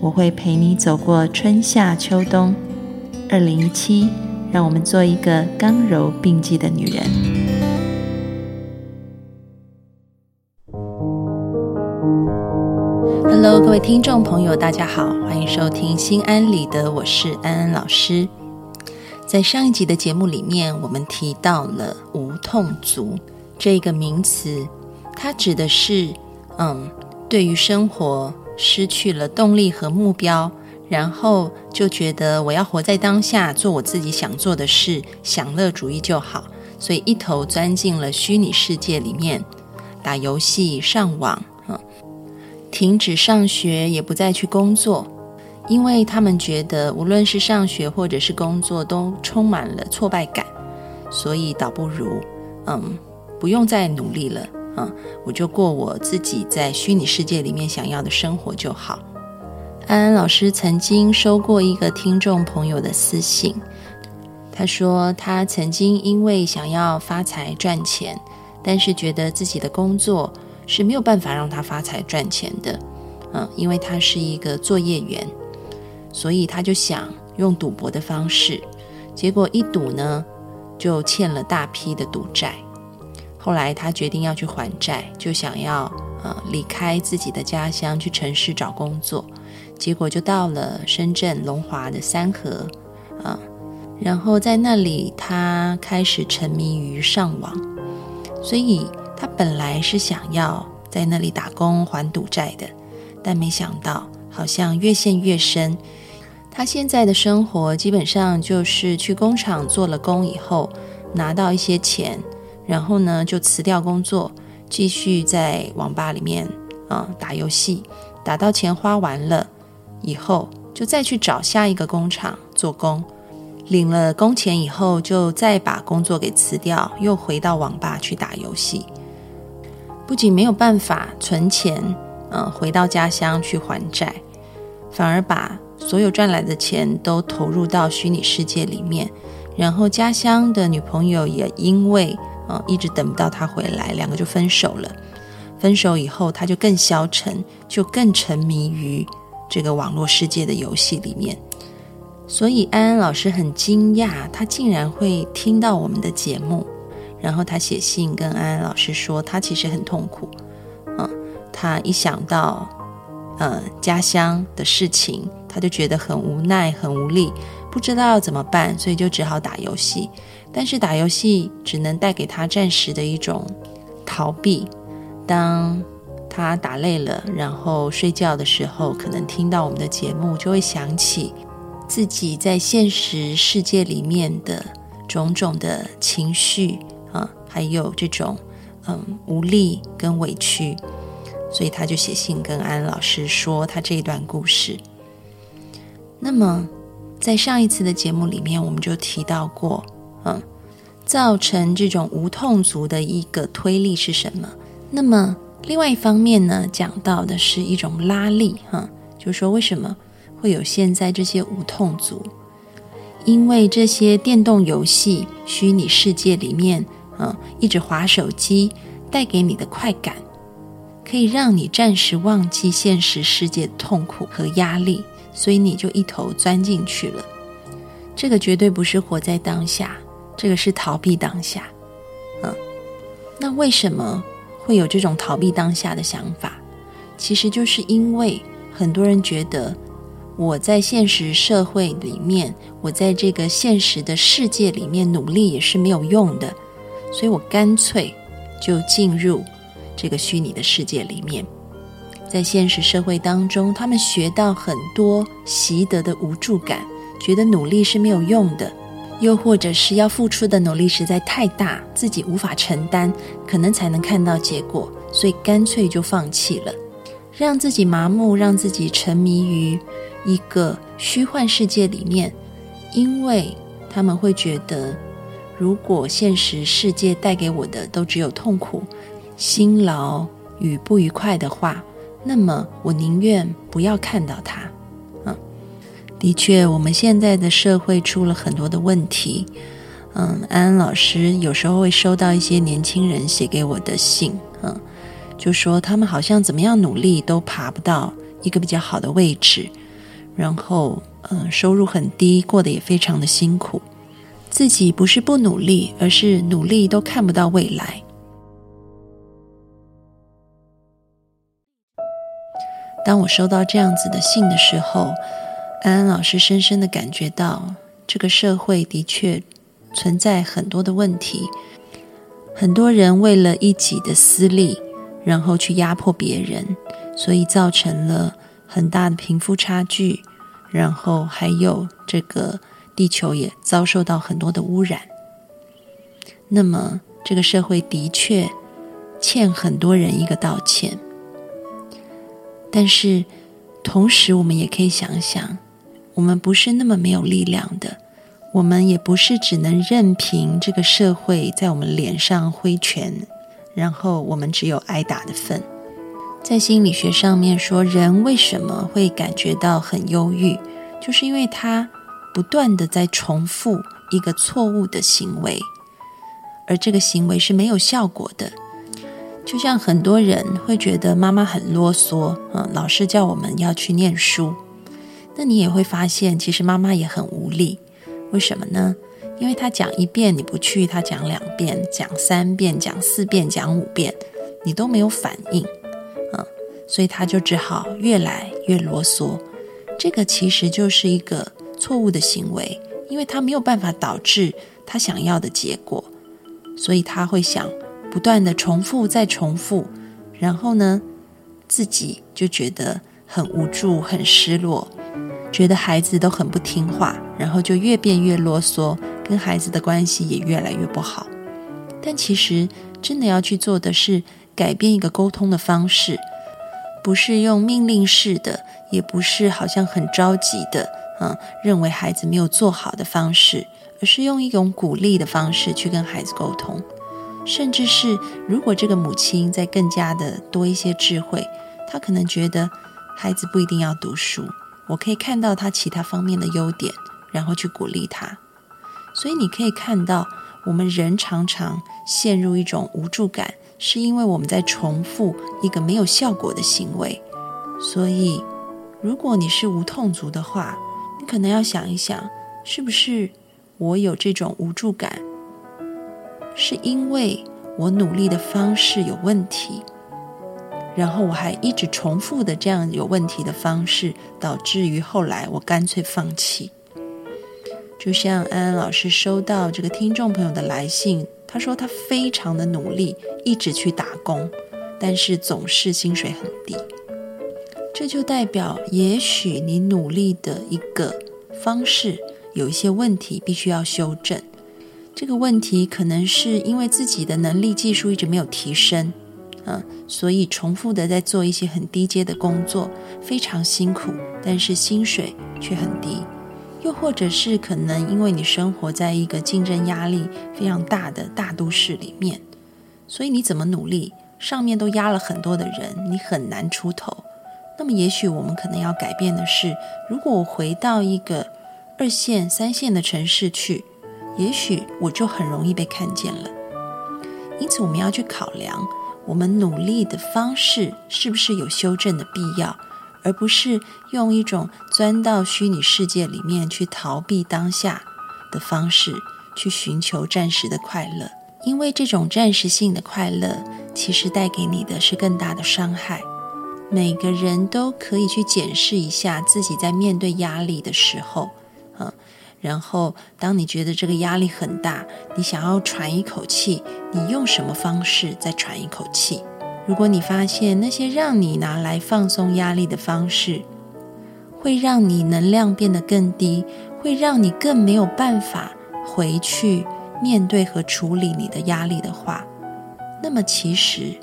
我会陪你走过春夏秋冬。二零一七，让我们做一个刚柔并济的女人。Hello，各位听众朋友，大家好，欢迎收听《心安理得》，我是安安老师。在上一集的节目里面，我们提到了“无痛足”这个名词，它指的是，嗯，对于生活失去了动力和目标，然后就觉得我要活在当下，做我自己想做的事，享乐主义就好，所以一头钻进了虚拟世界里面，打游戏、上网，嗯，停止上学，也不再去工作。因为他们觉得，无论是上学或者是工作，都充满了挫败感，所以倒不如，嗯，不用再努力了，嗯，我就过我自己在虚拟世界里面想要的生活就好。安安老师曾经收过一个听众朋友的私信，他说他曾经因为想要发财赚钱，但是觉得自己的工作是没有办法让他发财赚钱的，嗯，因为他是一个作业员。所以他就想用赌博的方式，结果一赌呢，就欠了大批的赌债。后来他决定要去还债，就想要呃离开自己的家乡，去城市找工作。结果就到了深圳龙华的三河啊，然后在那里他开始沉迷于上网。所以他本来是想要在那里打工还赌债的，但没想到好像越陷越深。他现在的生活基本上就是去工厂做了工以后，拿到一些钱，然后呢就辞掉工作，继续在网吧里面啊打游戏，打到钱花完了以后，就再去找下一个工厂做工，领了工钱以后，就再把工作给辞掉，又回到网吧去打游戏。不仅没有办法存钱，嗯，回到家乡去还债，反而把。所有赚来的钱都投入到虚拟世界里面，然后家乡的女朋友也因为呃一直等不到他回来，两个就分手了。分手以后，他就更消沉，就更沉迷于这个网络世界的游戏里面。所以安安老师很惊讶，他竟然会听到我们的节目，然后他写信跟安安老师说，他其实很痛苦。嗯，他一想到呃家乡的事情。他就觉得很无奈、很无力，不知道怎么办，所以就只好打游戏。但是打游戏只能带给他暂时的一种逃避。当他打累了，然后睡觉的时候，可能听到我们的节目，就会想起自己在现实世界里面的种种的情绪啊，还有这种嗯无力跟委屈，所以他就写信跟安老师说他这一段故事。那么，在上一次的节目里面，我们就提到过，嗯，造成这种无痛足的一个推力是什么？那么，另外一方面呢，讲到的是一种拉力，哈，就是说为什么会有现在这些无痛足？因为这些电动游戏、虚拟世界里面，嗯，一直滑手机带给你的快感，可以让你暂时忘记现实世界的痛苦和压力。所以你就一头钻进去了，这个绝对不是活在当下，这个是逃避当下。嗯，那为什么会有这种逃避当下的想法？其实就是因为很多人觉得我在现实社会里面，我在这个现实的世界里面努力也是没有用的，所以我干脆就进入这个虚拟的世界里面。在现实社会当中，他们学到很多习得的无助感，觉得努力是没有用的，又或者是要付出的努力实在太大，自己无法承担，可能才能看到结果，所以干脆就放弃了。让自己麻木，让自己沉迷于一个虚幻世界里面，因为他们会觉得，如果现实世界带给我的都只有痛苦、辛劳与不愉快的话，那么我宁愿不要看到它。的确，我们现在的社会出了很多的问题。嗯，安安老师有时候会收到一些年轻人写给我的信，嗯，就说他们好像怎么样努力都爬不到一个比较好的位置，然后嗯，收入很低，过得也非常的辛苦。自己不是不努力，而是努力都看不到未来。当我收到这样子的信的时候，安安老师深深的感觉到，这个社会的确。存在很多的问题，很多人为了一己的私利，然后去压迫别人，所以造成了很大的贫富差距，然后还有这个地球也遭受到很多的污染。那么，这个社会的确欠很多人一个道歉，但是同时，我们也可以想想，我们不是那么没有力量的。我们也不是只能任凭这个社会在我们脸上挥拳，然后我们只有挨打的份。在心理学上面说，人为什么会感觉到很忧郁，就是因为他不断的在重复一个错误的行为，而这个行为是没有效果的。就像很多人会觉得妈妈很啰嗦，嗯，老师叫我们要去念书，那你也会发现，其实妈妈也很无力。为什么呢？因为她讲一遍你不去，她讲两遍、讲三遍、讲四遍、讲五遍，你都没有反应，嗯，所以她就只好越来越啰嗦。这个其实就是一个错误的行为，因为她没有办法导致她想要的结果，所以她会想不断的重复再重复，然后呢，自己就觉得很无助、很失落。觉得孩子都很不听话，然后就越变越啰嗦，跟孩子的关系也越来越不好。但其实真的要去做的是改变一个沟通的方式，不是用命令式的，也不是好像很着急的，嗯，认为孩子没有做好的方式，而是用一种鼓励的方式去跟孩子沟通。甚至是如果这个母亲在更加的多一些智慧，她可能觉得孩子不一定要读书。我可以看到他其他方面的优点，然后去鼓励他。所以你可以看到，我们人常常陷入一种无助感，是因为我们在重复一个没有效果的行为。所以，如果你是无痛族的话，你可能要想一想，是不是我有这种无助感，是因为我努力的方式有问题。然后我还一直重复的这样有问题的方式，导致于后来我干脆放弃。就像安安老师收到这个听众朋友的来信，他说他非常的努力，一直去打工，但是总是薪水很低。这就代表，也许你努力的一个方式有一些问题，必须要修正。这个问题可能是因为自己的能力、技术一直没有提升。嗯，所以重复的在做一些很低阶的工作，非常辛苦，但是薪水却很低。又或者是可能因为你生活在一个竞争压力非常大的大都市里面，所以你怎么努力，上面都压了很多的人，你很难出头。那么也许我们可能要改变的是，如果我回到一个二线、三线的城市去，也许我就很容易被看见了。因此，我们要去考量。我们努力的方式是不是有修正的必要，而不是用一种钻到虚拟世界里面去逃避当下的方式去寻求暂时的快乐？因为这种暂时性的快乐，其实带给你的是更大的伤害。每个人都可以去检视一下自己在面对压力的时候，然后，当你觉得这个压力很大，你想要喘一口气，你用什么方式再喘一口气？如果你发现那些让你拿来放松压力的方式，会让你能量变得更低，会让你更没有办法回去面对和处理你的压力的话，那么其实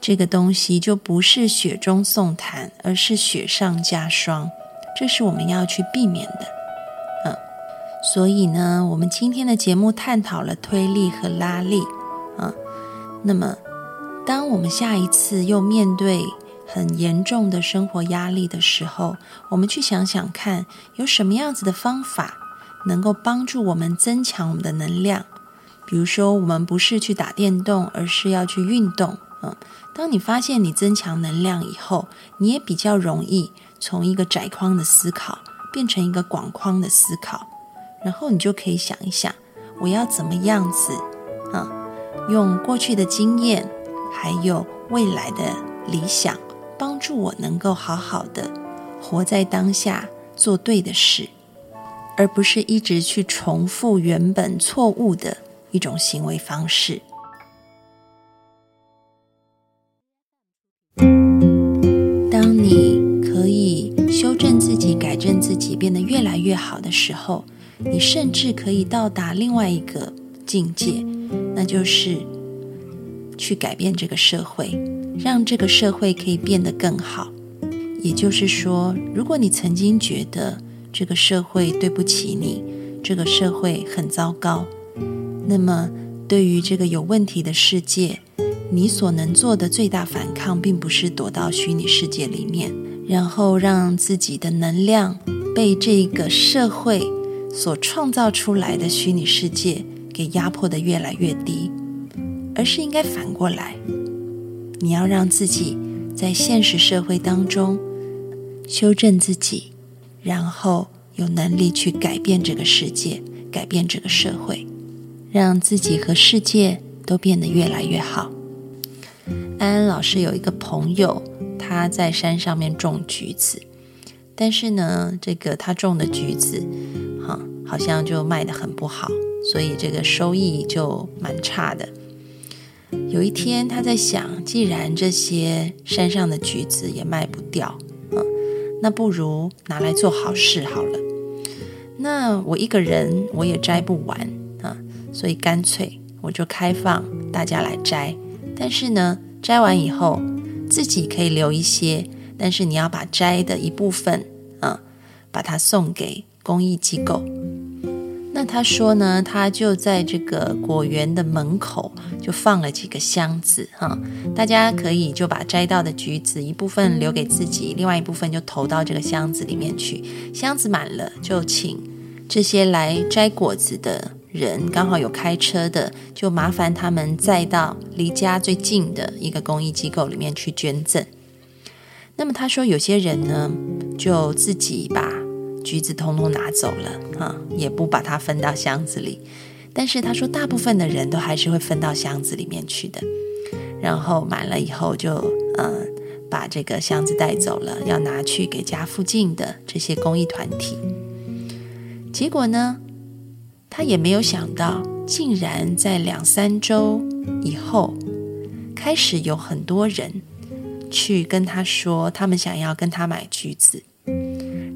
这个东西就不是雪中送炭，而是雪上加霜。这是我们要去避免的。所以呢，我们今天的节目探讨了推力和拉力。嗯，那么当我们下一次又面对很严重的生活压力的时候，我们去想想看，有什么样子的方法能够帮助我们增强我们的能量。比如说，我们不是去打电动，而是要去运动。嗯。当你发现你增强能量以后，你也比较容易从一个窄框的思考变成一个广框的思考，然后你就可以想一想，我要怎么样子啊，用过去的经验，还有未来的理想，帮助我能够好好的活在当下，做对的事，而不是一直去重复原本错误的一种行为方式。当你可以修正自己、改正自己变得越来越好的时候，你甚至可以到达另外一个境界，那就是去改变这个社会，让这个社会可以变得更好。也就是说，如果你曾经觉得这个社会对不起你，这个社会很糟糕，那么对于这个有问题的世界，你所能做的最大反抗，并不是躲到虚拟世界里面，然后让自己的能量。被这个社会所创造出来的虚拟世界给压迫的越来越低，而是应该反过来，你要让自己在现实社会当中修正自己，然后有能力去改变这个世界，改变这个社会，让自己和世界都变得越来越好。安安老师有一个朋友，他在山上面种橘子。但是呢，这个他种的橘子，哈，好像就卖的很不好，所以这个收益就蛮差的。有一天，他在想，既然这些山上的橘子也卖不掉，嗯，那不如拿来做好事好了。那我一个人我也摘不完啊，所以干脆我就开放大家来摘。但是呢，摘完以后自己可以留一些。但是你要把摘的一部分，啊，把它送给公益机构。那他说呢，他就在这个果园的门口就放了几个箱子，哈，大家可以就把摘到的橘子一部分留给自己，另外一部分就投到这个箱子里面去。箱子满了，就请这些来摘果子的人，刚好有开车的，就麻烦他们载到离家最近的一个公益机构里面去捐赠。那么他说，有些人呢，就自己把橘子通通拿走了，啊，也不把它分到箱子里。但是他说，大部分的人都还是会分到箱子里面去的。然后满了以后，就嗯，把这个箱子带走了，要拿去给家附近的这些公益团体。结果呢，他也没有想到，竟然在两三周以后，开始有很多人。去跟他说，他们想要跟他买橘子，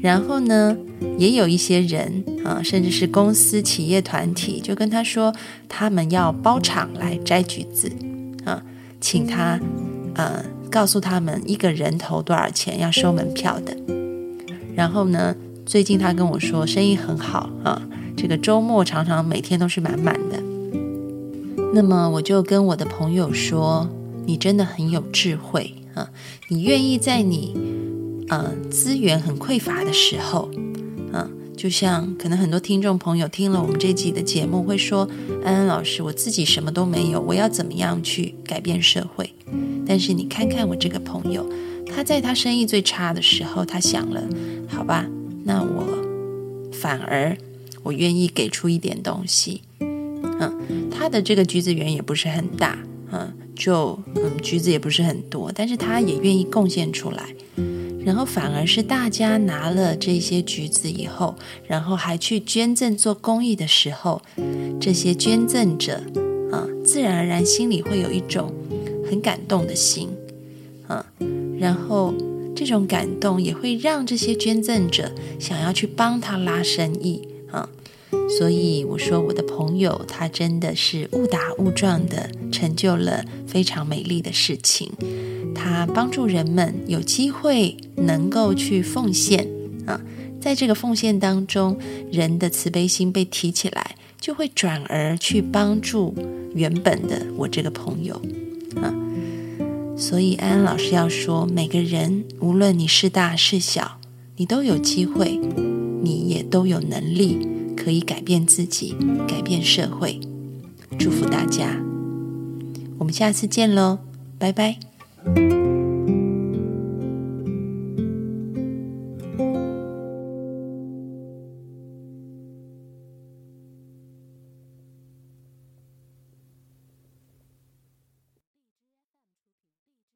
然后呢，也有一些人啊，甚至是公司、企业、团体，就跟他说，他们要包场来摘橘子啊，请他呃，告诉他们一个人头多少钱，要收门票的。然后呢，最近他跟我说，生意很好啊，这个周末常常每天都是满满的。那么我就跟我的朋友说，你真的很有智慧。啊，你愿意在你呃资源很匮乏的时候，啊，就像可能很多听众朋友听了我们这集的节目会说，安安老师，我自己什么都没有，我要怎么样去改变社会？但是你看看我这个朋友，他在他生意最差的时候，他想了，好吧，那我反而我愿意给出一点东西，嗯，他的这个橘子园也不是很大，嗯。就嗯，橘子也不是很多，但是他也愿意贡献出来，然后反而是大家拿了这些橘子以后，然后还去捐赠做公益的时候，这些捐赠者啊，自然而然心里会有一种很感动的心，啊，然后这种感动也会让这些捐赠者想要去帮他拉生意啊，所以我说，我的朋友他真的是误打误撞的成就了非常美丽的事情。他帮助人们有机会能够去奉献啊，在这个奉献当中，人的慈悲心被提起来，就会转而去帮助原本的我这个朋友啊。所以安安老师要说，每个人无论你是大是小，你都有机会，你也都有能力可以改变自己，改变社会。祝福大家，我们下次见喽，拜拜。